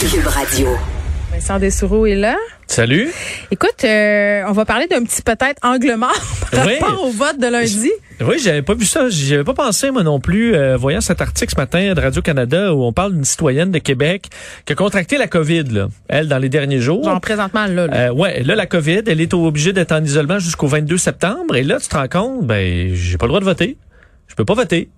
Cube Radio. Vincent Dessoureau est là. Salut. Écoute, euh, on va parler d'un petit peut-être angle mort par Oui. rapport au vote de lundi. Oui, j'avais pas vu ça. J'y avais pas pensé, moi non plus, euh, voyant cet article ce matin de Radio-Canada où on parle d'une citoyenne de Québec qui a contracté la COVID, là, elle, dans les derniers jours. Genre présentement là. là. Euh, ouais, là, la COVID, elle est obligée d'être en isolement jusqu'au 22 septembre. Et là, tu te rends compte, ben, j'ai pas le droit de voter. Je peux pas voter.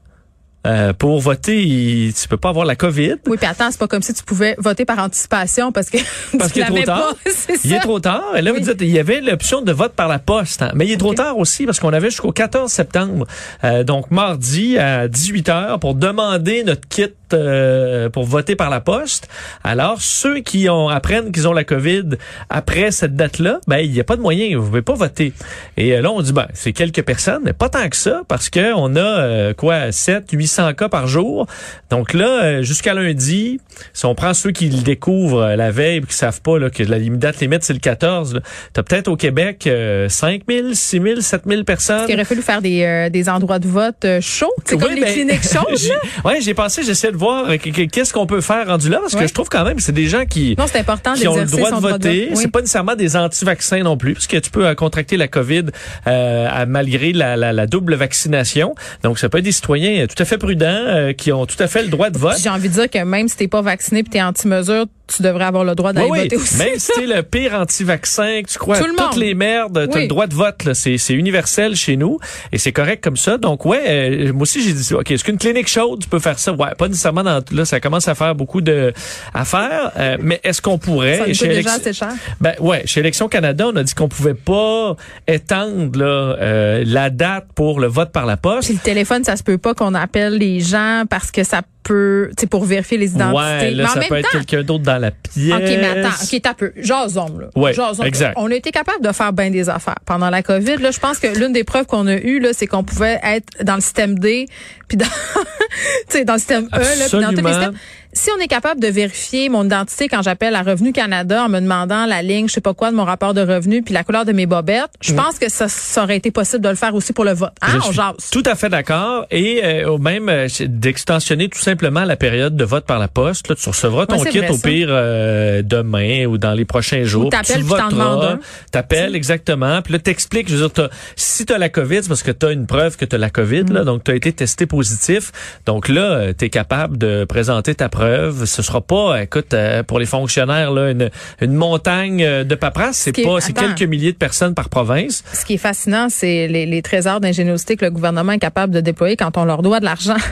Euh, pour voter, il- tu peux pas avoir la COVID. Oui, puis attends, c'est pas comme si tu pouvais voter par anticipation parce que Parce qu'il est trop tard. pas. Il ça. est trop tard. Et là, Oui. vous dites, il y avait l'option de vote par la poste. hein. Mais il est trop tard aussi parce qu'on avait jusqu'au 14 septembre. Euh, donc, mardi à 18 heures pour demander notre kit euh, pour voter par la poste. Alors, ceux qui ont apprennent qu'ils ont la COVID après cette date-là, ben, il n'y a pas de moyen. Vous pouvez pas voter. Et euh, là, on dit, ben, c'est quelques personnes, mais pas tant que ça parce que on a, euh, quoi, 7, 800 cas par jour. Donc là, euh, jusqu'à lundi, si on prend ceux qui le découvrent la veille et qui savent pas là, que la date limite, c'est le 14, tu as peut-être au Québec euh, 5 000, 6 000, 7 000 personnes. Il aurait fallu faire des, des endroits de vote chauds. C'est comme Oui, les ben, cliniques chaudes. Ouais, j'ai pensé, j'essaie de voir euh, que- que- qu'est-ce qu'on peut faire rendu là, parce que je trouve quand même que c'est des gens qui Non, c'est important qui ont le droit de voter. vote. Oui. C'est pas nécessairement des anti-vaccins non plus, parce que tu peux euh, contracter la COVID euh, à- malgré la, la- la double vaccination. Donc, ça peut être des citoyens euh, tout à fait prudents euh, qui ont tout à fait le droit de vote. J'ai envie de dire que même si t'es pas vacciné puis t'es anti-mesure, tu devrais avoir le droit d'aller Oui, voter aussi. Même si t'es le pire anti-vaccin, que tu crois Tout le toutes monde. les merdes, t'as Oui. le droit de vote. là. C'est, c'est universel chez nous et c'est correct comme ça. Donc ouais, euh, moi aussi j'ai dit, ok, est-ce qu'une clinique chaude tu peux faire ça? Ouais, pas nécessairement. Dans, là, ça commence à faire beaucoup de à faire. euh, mais est-ce qu'on pourrait Ça chez Élection- cher. ben ouais, chez Élection Canada, on a dit qu'on pouvait pas étendre là, euh, la date pour le vote par la poste. Puis le téléphone, ça se peut pas qu'on appelle les gens parce que ça peut, tu sais, pour vérifier les identités. Ouais, là, mais en ça même peut être temps, quelqu'un d'autre dans la pièce. OK, mais attends, OK, t'as peu. Jason, là. Ouais, Jason. exact. On a été capable de faire bien des affaires pendant la COVID. Là, je pense que l'une des preuves qu'on a eues, là, c'est qu'on pouvait être dans le système D, puis dans, tu sais, dans le système E, là, puis dans tous les systèmes. Si on est capable de vérifier mon identité quand j'appelle à Revenu Canada en me demandant la ligne, je sais pas quoi, de mon rapport de revenu, puis la couleur de mes bobettes, je pense que ça, ça aurait été possible de le faire aussi pour le vote. Hein, Je on jase. Tout à fait d'accord. Et euh, au même euh, d'extensionner tout simplement la période de vote par la poste. Là, tu recevras ton kit vrai, au pire euh, demain ou dans les prochains jours. t'appelles, tu un. T'appelles exactement. Puis là, t'expliques. Je veux dire, t'as- si t'as la COVID, c'est parce que t'as une preuve que t'as la COVID. Mm. Là, donc t'as été testé positif. Donc là, euh, t'es capable de présenter ta preuve. Ce sera pas, écoute, euh, pour les fonctionnaires là, une, une montagne euh, de paperasse. C'est pas, c'est quelques milliers de personnes par province. Ce qui est fascinant, c'est les, les trésors d'ingéniosité que le gouvernement est capable de déployer quand on leur doit de l'argent.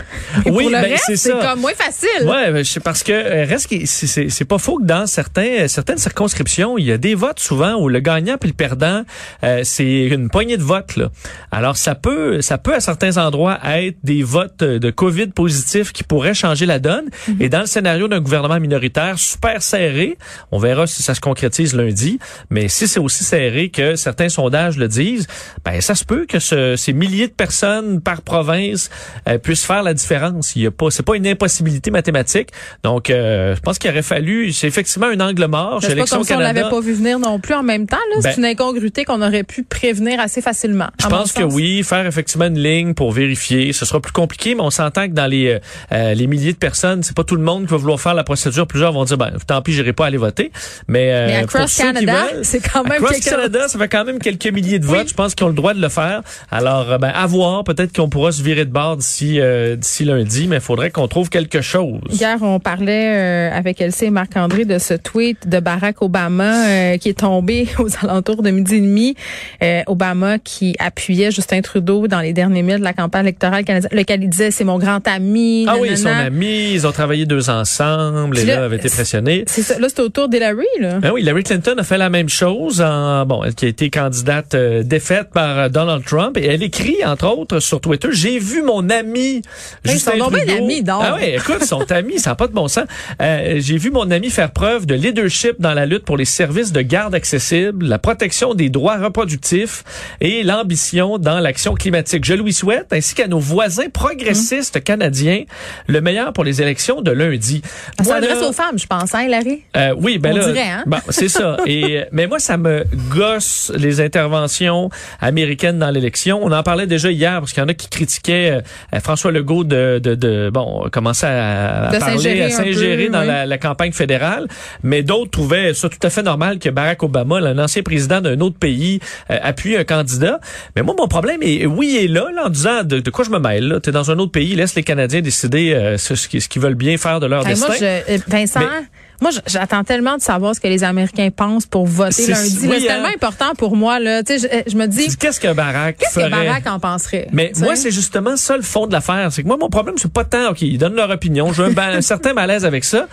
Oui, pour le ben, reste, c'est comme moins facile. Ouais, ben, c'est parce que euh, reste c'est- c'est pas faux que dans certains certaines circonscriptions, il y a des votes souvent où le gagnant puis le perdant euh, c'est une poignée de votes là. Alors ça peut ça peut à certains endroits être des votes de Covid positifs qui pourraient changer la donne et dans le scénario d'un gouvernement minoritaire super serré, on verra si ça se concrétise lundi, mais si c'est aussi serré que certains sondages le disent, ben ça se peut que ce- ces milliers de personnes par province euh, puissent faire la différence. Il y a pas, c'est pas une impossibilité mathématique. Donc, euh, je pense qu'il aurait fallu, c'est effectivement un angle mort C'est pas comme si on l'avait pas vu venir non plus en même temps. là. Ben- c'est une incongruité qu'on aurait pu prévenir assez facilement. Je pense que oui, faire effectivement une ligne pour vérifier, ce sera plus compliqué, mais on s'entend que dans les euh, euh, les milliers de personnes, c'est pas tout le monde qui va vouloir faire la procédure. Plusieurs vont dire, ben tant pis, j'irai pas aller voter. Mais, euh, Mais across Canada, c'est quand même Across quelque chose. Canada, ça fait quand même quelques milliers de Oui. votes. Je pense qu'ils ont le droit de le faire. Alors, euh, ben, à voir. Peut-être qu'on pourra se virer de bord d'ici euh, d'ici lundi, mais il faudrait qu'on trouve quelque chose. Hier, on parlait euh, avec Elsie et Marc-André de ce tweet de Barack Obama euh, qui est tombé aux alentours de midi et demi. Euh, Obama qui appuyait Justin Trudeau dans les derniers milles de la campagne électorale canadienne, lequel il disait c'est mon grand ami. Ah oui, nanana. son ami, ils ont travaillé deux ensemble et là, là, avaient été pressionnés. C'est ça. Là, c'est au tour d'Hillary, là. Ben oui, Hillary Clinton a fait la même chose, en, bon, elle qui a été candidate euh, défaite par euh, Donald Trump, et elle écrit, entre autres, sur Twitter, j'ai vu mon ami Hey, Justin donc bien Trudeau. donc. Ah oui, écoute, son ami, ça n'a pas de bon sens. Euh, j'ai vu mon ami faire preuve de leadership dans la lutte pour les services de garde accessibles, la protection des droits reproductifs et l'ambition dans l'action climatique. Je lui souhaite, ainsi qu'à nos voisins progressistes canadiens, le meilleur pour les élections de lundi. Lundi. Ça s'adresse aux femmes, je pense, hein, Larry? Euh, oui, ben On là, dirait, hein? bon, c'est ça. Et mais moi, ça me gosse les interventions américaines dans l'élection. On en parlait déjà hier parce qu'il y en a qui critiquaient euh, François Legault de, de, de bon commencer à, à parler, s'ingérer à s'ingérer dans oui. la, la campagne fédérale. Mais d'autres trouvaient ça tout à fait normal que Barack Obama, un ancien président d'un autre pays, euh, appuie un candidat. Mais moi, mon problème est, oui, il est là, là en disant de, de quoi je me mêle. Là, t'es dans un autre pays, laisse les Canadiens décider euh, ce, ce qu'ils veulent bien faire de leur destin. moi, je, euh, Vincent, Mais- moi, j'attends tellement de savoir ce que les Américains pensent pour voter lundi. oui, C'est hein. tellement important pour moi. Là. Tu sais, Je, je me dis, Qu'est-ce que Barack qu'est-ce que? Barack en penserait? Mais moi, c'est justement ça le fond de l'affaire. C'est que moi, mon problème, c'est pas tant, OK, ils donnent leur opinion. J'ai un certain malaise avec ça.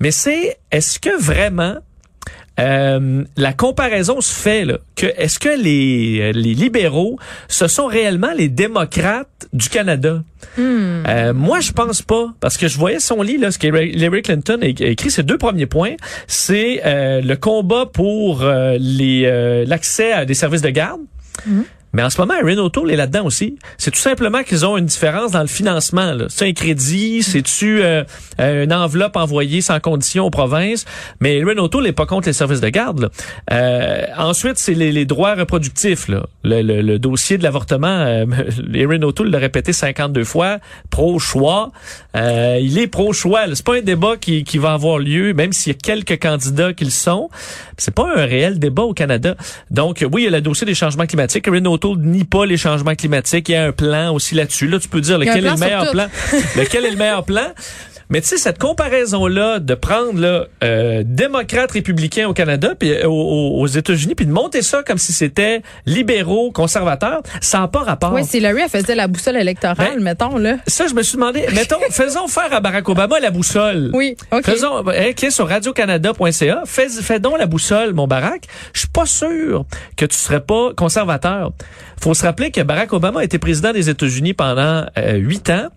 Mais c'est, est-ce que vraiment, euh, la comparaison se fait, là, que est-ce que les, les libéraux, ce sont réellement les démocrates du Canada? Hmm. Euh, moi, je pense pas, parce que je voyais son lit, là, ce qu'Hillary Clinton a écrit, ses deux premiers points, c'est euh, le combat pour euh, les euh, l'accès à des services de garde. Mais en ce moment, Erin O'Toole est là-dedans aussi. C'est tout simplement qu'ils ont une différence dans le financement. C'est un crédit, c'est-tu euh, euh, une enveloppe envoyée sans condition aux provinces? Mais Erin O'Toole n'est pas contre les services de garde. là. Euh, ensuite, c'est les, les droits reproductifs. Là. Le, le- le dossier de l'avortement, euh, Erin O'Toole l'a répété 52 fois, pro-choix. Euh, il est pro-choix. C'est pas un débat qui, qui va avoir lieu, même s'il y a quelques candidats qui le sont. C'est pas un réel débat au Canada. Donc, oui, il y a le dossier des changements climatiques. O'Toole nie pas les changements climatiques. Il y a un plan aussi là-dessus. Là, tu peux dire lequel est le meilleur plan. lequel est le meilleur plan? Mais tu sais, cette comparaison-là de prendre là, euh, démocrates républicains au Canada, puis euh, aux, aux États-Unis, puis de monter ça comme si c'était libéraux, conservateurs, ça n'a pas rapport. Oui, si Larry elle faisait la boussole électorale, Ben, mettons, là. Ça, je me suis demandé, mettons, faisons faire à Barack Obama la boussole. Oui, OK. Faisons, hein, sur radiocanada.ca, fais, fais donc la boussole, mon Barack. Je suis pas sûr que tu serais pas conservateur. Faut se rappeler que Barack Obama a été président des États-Unis pendant euh, huit ans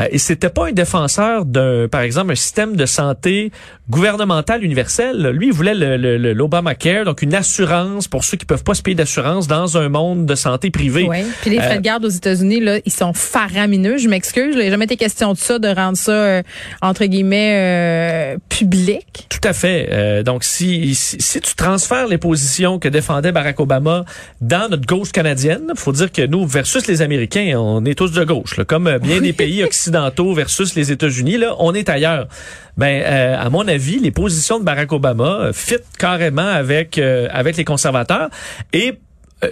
euh, et c'était pas un défenseur d'un, par exemple, un système de santé gouvernemental universel. Lui, il voulait le, le- le- l'Obamacare, donc une assurance pour ceux qui peuvent pas se payer d'assurance dans un monde de santé privée. Oui. Puis les frais de garde aux États-Unis, là, ils sont faramineux. Je m'excuse. Il n'a jamais été question de ça, de rendre ça, euh, entre guillemets, euh, public. Tout à fait. Euh, donc, si, si, si tu transfères les positions que défendait Barack Obama dans notre gauche canadienne, faut dire que nous, versus les Américains, on est tous de gauche. là. comme euh, bien des pays occidentaux versus les États-Unis, là, on est ailleurs. Ben, euh, à mon avis, les positions de Barack Obama euh, fit carrément avec euh, avec les conservateurs et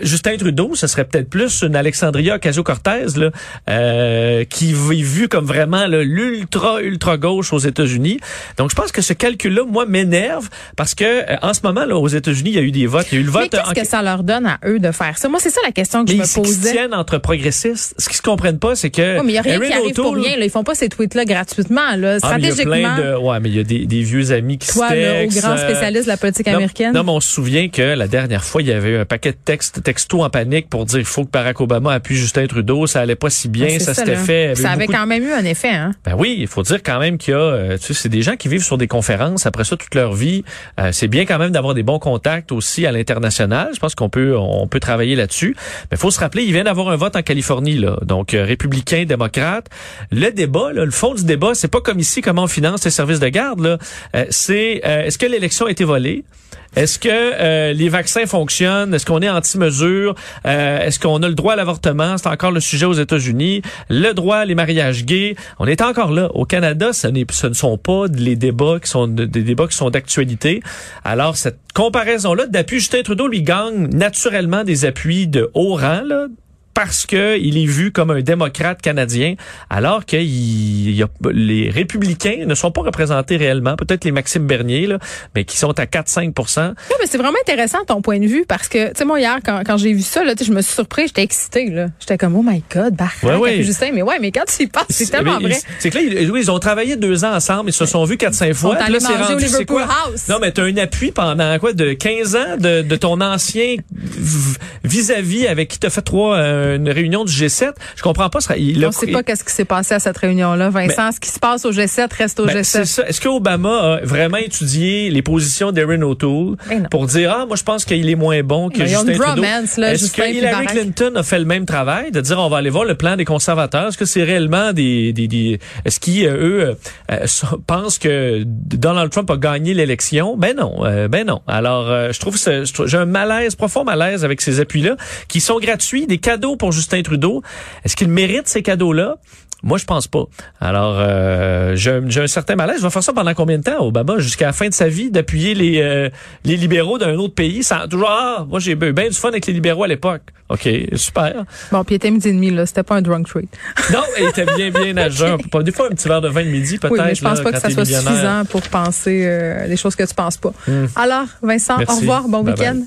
Justin Trudeau, ce serait peut-être plus une Alexandria Ocasio-Cortez là, euh, qui est vue comme vraiment là, l'ultra ultra gauche aux États-Unis. Donc je pense que ce calcul-là, moi, m'énerve parce que euh, en ce moment là, aux États-Unis, il y a eu des votes, il y a eu le Mais vote. qu'est-ce en- que ça leur donne à eux de faire ça? Moi, c'est ça la question que mais je me ils, ils se posais. tiennent entre progressistes. Ce qu'ils se comprennent pas, c'est que Ouais, mais il n'y a rien Erin qui arrive pour O'Toole- rien. Là. Ils font pas ces tweets-là gratuitement. Là. Ah, mais il y a Stratégiquement, plein de, ouais, mais il y a des, des vieux amis qui toi, se là, au textent, grand euh, spécialiste de la politique non, américaine. Non, mais on se souvient que la dernière fois, il y avait eu un paquet de textes, textos en panique pour dire il faut que Barack Obama appuie Justin Trudeau. Ça allait pas si bien, ça, s'était fait. Ça avait de- quand même eu un effet. Hein? Ben oui, il faut dire quand même qu'il y a, euh, tu sais, c'est des gens qui vivent sur des conférences après ça toute leur vie. Euh, c'est bien quand même d'avoir des bons contacts aussi à l'international. Je pense qu'on peut, on peut travailler là-dessus. Mais faut se rappeler, il vient d'avoir un vote en Californie là, donc euh, républicain, démocrate. Le débat, là, le fond du débat, c'est pas comme ici comment on finance les services de garde. Là, Euh, c'est euh, est-ce que l'élection a été volée? Est-ce que euh, les vaccins fonctionnent? Est-ce qu'on est anti-mesure? Euh, Est-ce qu'on a le droit à l'avortement? C'est encore le sujet aux États-Unis. Le droit à les mariages gays. On est encore là. Au Canada, ce, ne sont pas les débats qui sont de- des débats qui sont d'actualité. Alors, cette comparaison-là d'appui, Justin Trudeau lui gagne naturellement des appuis de haut rang, là, parce que il est vu comme un démocrate canadien, alors que il, il a, les républicains ne sont pas représentés réellement, peut-être les Maxime Bernier, là, mais qui sont à 4-5 Oui, mais c'est vraiment intéressant ton point de vue parce que, tu sais, moi, hier, quand, quand j'ai vu ça, là, je me suis surpris, j'étais excitée. là. J'étais comme, oh my God, Barack, Ouais, ouais. Justin. Mais ouais, mais quand tu y penses, c'est tellement vrai. C'est que là, ils, oui, ils ont travaillé deux ans ensemble, ils se sont vus 4-5 fois. là, c'est rendu, c'est quoi? House. Non, mais t'as un appui pendant quoi, de 15 ans de, de ton ancien vis-à-vis avec qui t'as fait trois, une réunion du G7. Je comprends pas. Il On ne sait pas qu'est-ce qui s'est passé à cette réunion-là, Vincent. ce qui se passe au G7 reste au ben, G7. C'est ça. Est-ce que Obama a vraiment étudié les positions d'Erin O'Toole ben pour dire ah moi je pense qu'il est moins bon que Justin Trudeau? Est-ce que Hillary Clinton a fait le même travail de dire on va aller voir le plan des conservateurs? Est-ce que c'est réellement des, des, des est-ce qu'ils euh, eux euh, pensent que Donald Trump a gagné l'élection? Ben non, euh, ben non. Alors je trouve j'ai un malaise profond malaise avec ces appuis-là qui sont gratuits, des cadeaux pour Justin Trudeau. Est-ce qu'il mérite ces cadeaux-là? Moi, je pense pas. Alors, euh, j'ai un, certain malaise. Je vais faire ça pendant combien de temps, Obama? Jusqu'à la fin de sa vie, d'appuyer les, euh, les libéraux d'un autre pays. Sans, toujours, ah, moi, j'ai eu bien du fun avec les libéraux à l'époque. OK, super. Bon, puis il était midi et demi, là. C'était pas un drunk treat. non, il était bien, bien nageur. okay. Des fois, un petit verre de vin de midi, peut-être. Oui, mais je pense pas que ça soit suffisant pour penser euh, des choses que tu penses pas. Hmm. Alors, Vincent, au revoir. Bon week-end.